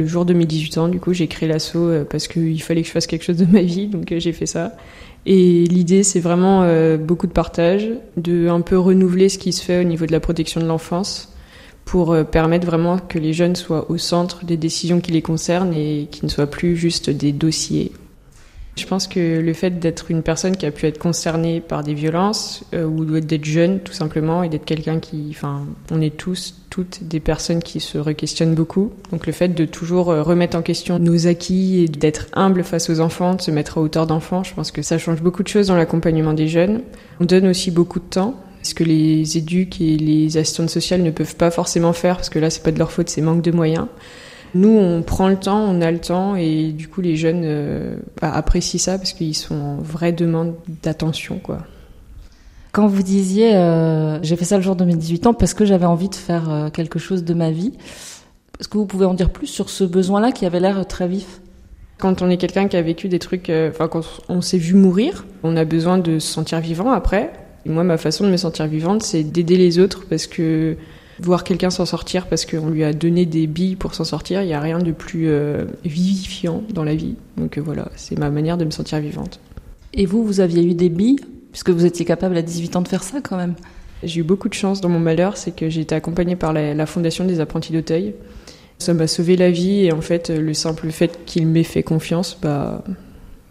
Le jour de mes 18 ans, du coup, j'ai créé l'asso euh, parce qu'il fallait que je fasse quelque chose de ma vie, donc euh, j'ai fait ça. Et l'idée, c'est vraiment euh, beaucoup de partage, de un peu renouveler ce qui se fait au niveau de la protection de l'enfance pour permettre vraiment que les jeunes soient au centre des décisions qui les concernent et qui ne soient plus juste des dossiers je pense que le fait d'être une personne qui a pu être concernée par des violences euh, ou d'être jeune tout simplement et d'être quelqu'un qui, enfin, on est tous, toutes des personnes qui se requestionnent beaucoup. Donc le fait de toujours euh, remettre en question nos acquis et d'être humble face aux enfants, de se mettre à hauteur d'enfants, je pense que ça change beaucoup de choses dans l'accompagnement des jeunes. On donne aussi beaucoup de temps. Ce que les éduques et les assistantes sociales ne peuvent pas forcément faire, parce que là, c'est pas de leur faute, c'est manque de moyens. Nous, on prend le temps, on a le temps, et du coup, les jeunes euh, bah, apprécient ça parce qu'ils sont en vraie demande d'attention, quoi. Quand vous disiez, euh, j'ai fait ça le jour de mes 18 ans parce que j'avais envie de faire euh, quelque chose de ma vie, est-ce que vous pouvez en dire plus sur ce besoin-là qui avait l'air très vif? Quand on est quelqu'un qui a vécu des trucs, enfin quand on s'est vu mourir, on a besoin de se sentir vivant après. Et moi, ma façon de me sentir vivante, c'est d'aider les autres parce que voir quelqu'un s'en sortir parce qu'on lui a donné des billes pour s'en sortir, il n'y a rien de plus euh, vivifiant dans la vie. Donc euh, voilà, c'est ma manière de me sentir vivante. Et vous, vous aviez eu des billes Puisque vous étiez capable à 18 ans de faire ça quand même. J'ai eu beaucoup de chance dans mon malheur, c'est que j'ai été accompagnée par la, Fondation des apprentis d'Auteuil. Ça m'a sauvé la vie et en fait, le simple fait qu'ils m'aient fait confiance, bah,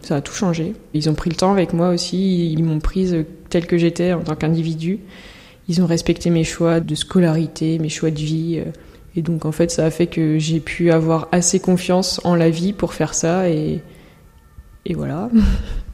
ça a tout changé. Ils ont pris le temps avec moi aussi, ils m'ont prise telle que j'étais en tant qu'individu. Ils ont respecté mes choix de scolarité, mes choix de vie. Euh, et donc en fait, ça a fait que j'ai pu avoir assez confiance en la vie pour faire ça. Et, et voilà.